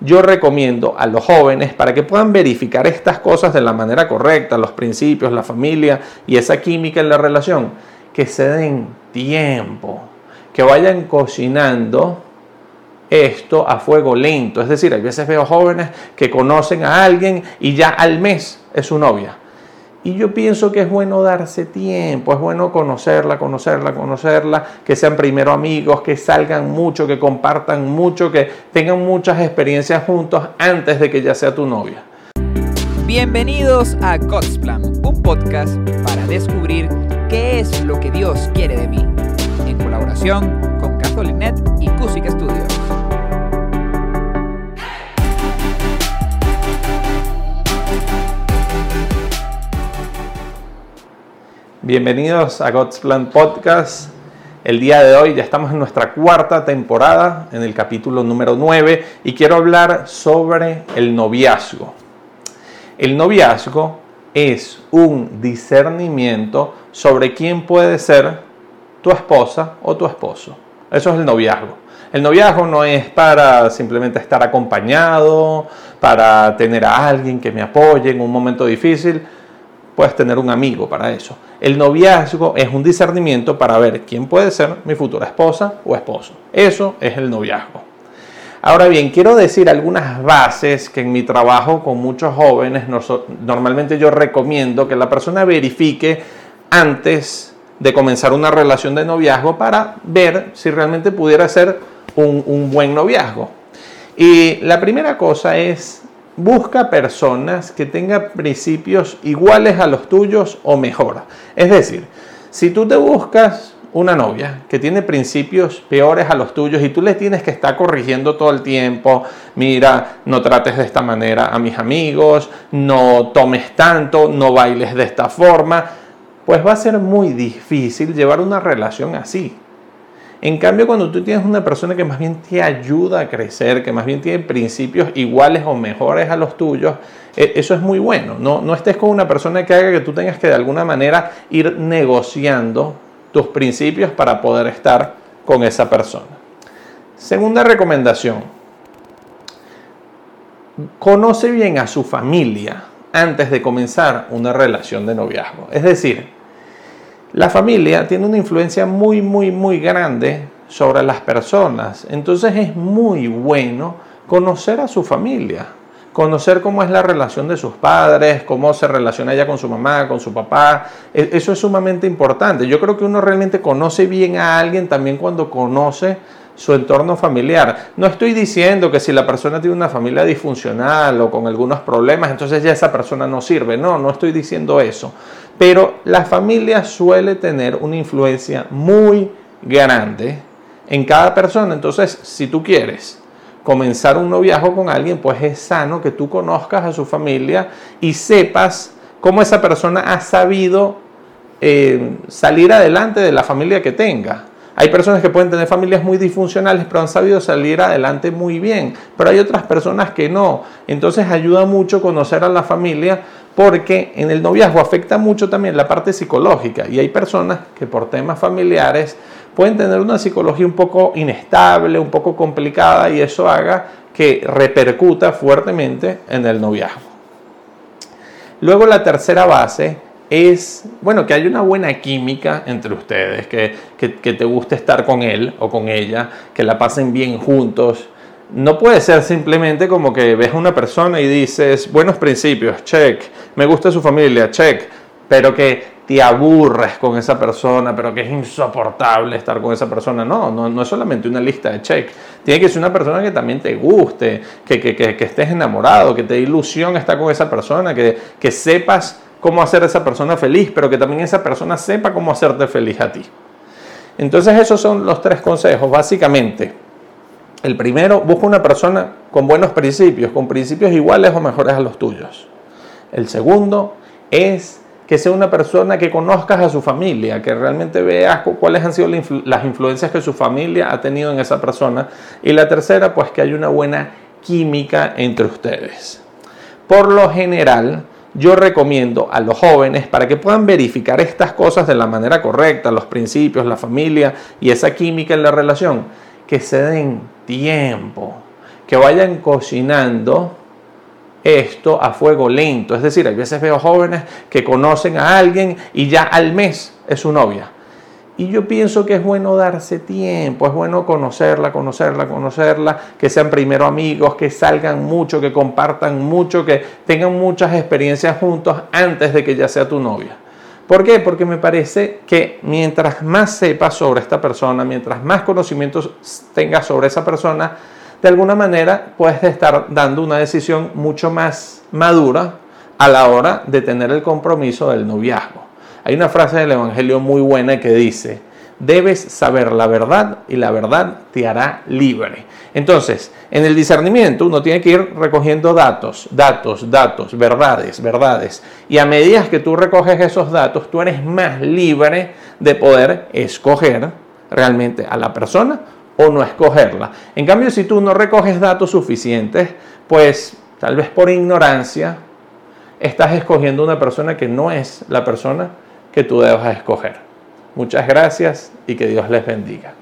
yo recomiendo a los jóvenes para que puedan verificar estas cosas de la manera correcta, los principios, la familia y esa química en la relación, que se den tiempo, que vayan cocinando esto a fuego lento. Es decir, hay veces veo jóvenes que conocen a alguien y ya al mes es su novia. Y yo pienso que es bueno darse tiempo, es bueno conocerla, conocerla, conocerla, que sean primero amigos, que salgan mucho, que compartan mucho, que tengan muchas experiencias juntos antes de que ya sea tu novia. Bienvenidos a God's Plan, un podcast para descubrir qué es lo que Dios quiere de mí, en colaboración con Catholic y Cusic Studios. Bienvenidos a God's Plan Podcast. El día de hoy ya estamos en nuestra cuarta temporada, en el capítulo número 9, y quiero hablar sobre el noviazgo. El noviazgo es un discernimiento sobre quién puede ser tu esposa o tu esposo. Eso es el noviazgo. El noviazgo no es para simplemente estar acompañado, para tener a alguien que me apoye en un momento difícil puedes tener un amigo para eso. El noviazgo es un discernimiento para ver quién puede ser mi futura esposa o esposo. Eso es el noviazgo. Ahora bien, quiero decir algunas bases que en mi trabajo con muchos jóvenes normalmente yo recomiendo que la persona verifique antes de comenzar una relación de noviazgo para ver si realmente pudiera ser un, un buen noviazgo. Y la primera cosa es busca personas que tengan principios iguales a los tuyos o mejor. Es decir, si tú te buscas una novia que tiene principios peores a los tuyos y tú le tienes que estar corrigiendo todo el tiempo, mira, no trates de esta manera a mis amigos, no tomes tanto, no bailes de esta forma, pues va a ser muy difícil llevar una relación así. En cambio, cuando tú tienes una persona que más bien te ayuda a crecer, que más bien tiene principios iguales o mejores a los tuyos, e, eso es muy bueno. No, no estés con una persona que haga que tú tengas que de alguna manera ir negociando tus principios para poder estar con esa persona. Segunda recomendación. Conoce bien a su familia antes de comenzar una relación de noviazgo. Es decir, la familia tiene una influencia muy, muy, muy grande sobre las personas. Entonces es muy bueno conocer a su familia, conocer cómo es la relación de sus padres, cómo se relaciona ella con su mamá, con su papá. E, eso es sumamente importante. Yo creo que uno realmente conoce bien a alguien también cuando conoce su entorno familiar. No estoy diciendo que si la persona tiene una familia disfuncional o con algunos problemas, entonces ya esa persona no sirve. No, no estoy diciendo eso. Pero la familia suele tener una influencia muy grande en cada persona. Entonces, si tú quieres comenzar un noviazgo con alguien, pues es sano que tú conozcas a su familia y sepas cómo esa persona ha sabido eh, salir adelante de la familia que tenga. Hay personas que pueden tener familias muy disfuncionales, pero han sabido salir adelante muy bien. Pero hay otras personas que no. Entonces ayuda mucho conocer a la familia porque en el noviazgo afecta mucho también la parte psicológica. Y hay personas que por temas familiares pueden tener una psicología un poco inestable, un poco complicada y eso haga que repercuta fuertemente en el noviazgo. Luego la tercera base es, bueno, que hay una buena química entre ustedes, que, te guste estar con él o con ella, que la pasen bien juntos. No puede ser simplemente como que ves a una persona y dices, buenos principios, check, me gusta su familia, check, pero que te aburres con esa persona, pero que es insoportable estar con esa persona. No, no, es solamente una lista de check. Tiene que ser una persona que también te guste, que, que, estés enamorado, que te dé ilusión estar con esa persona, que, que sepas cómo hacer a esa persona feliz, pero que también esa persona sepa cómo hacerte feliz a ti. Entonces esos son los tres consejos, básicamente. El primero, busca una persona con buenos principios, con principios iguales o mejores a los tuyos. El segundo es que sea una persona que conozcas a su familia, que realmente veas cuáles han sido las influencias que su familia ha tenido en esa persona. Y la tercera, pues que haya una buena química entre ustedes. Por lo general, yo recomiendo a los jóvenes para que puedan verificar estas cosas de la manera correcta, los principios, la familia y esa química en la relación, que se den tiempo, que vayan cocinando esto a fuego lento. Es decir, hay veces veo jóvenes que conocen a alguien y ya al mes es su novia. Y yo pienso que es bueno darse tiempo, es bueno conocerla, conocerla, conocerla, que sean primero amigos, que salgan mucho, que compartan mucho, que tengan muchas experiencias juntos antes de que ya sea tu novia. ¿Por qué? Porque me parece que mientras más sepas sobre esta persona, mientras más conocimientos tengas sobre esa persona, de alguna manera puedes estar dando una decisión mucho más madura a la hora de tener el compromiso del noviazgo. Hay una frase del Evangelio muy buena que dice, debes saber la verdad y la verdad te hará libre. Entonces, en el discernimiento uno tiene que ir recogiendo datos, datos, datos, verdades, verdades. Y a medida que tú recoges esos datos, tú eres más libre de poder escoger realmente a la persona o no escogerla. En cambio, si tú no recoges datos suficientes, pues tal vez por ignorancia estás escogiendo una persona que no es la persona que tú debas escoger. Muchas gracias y que Dios les bendiga.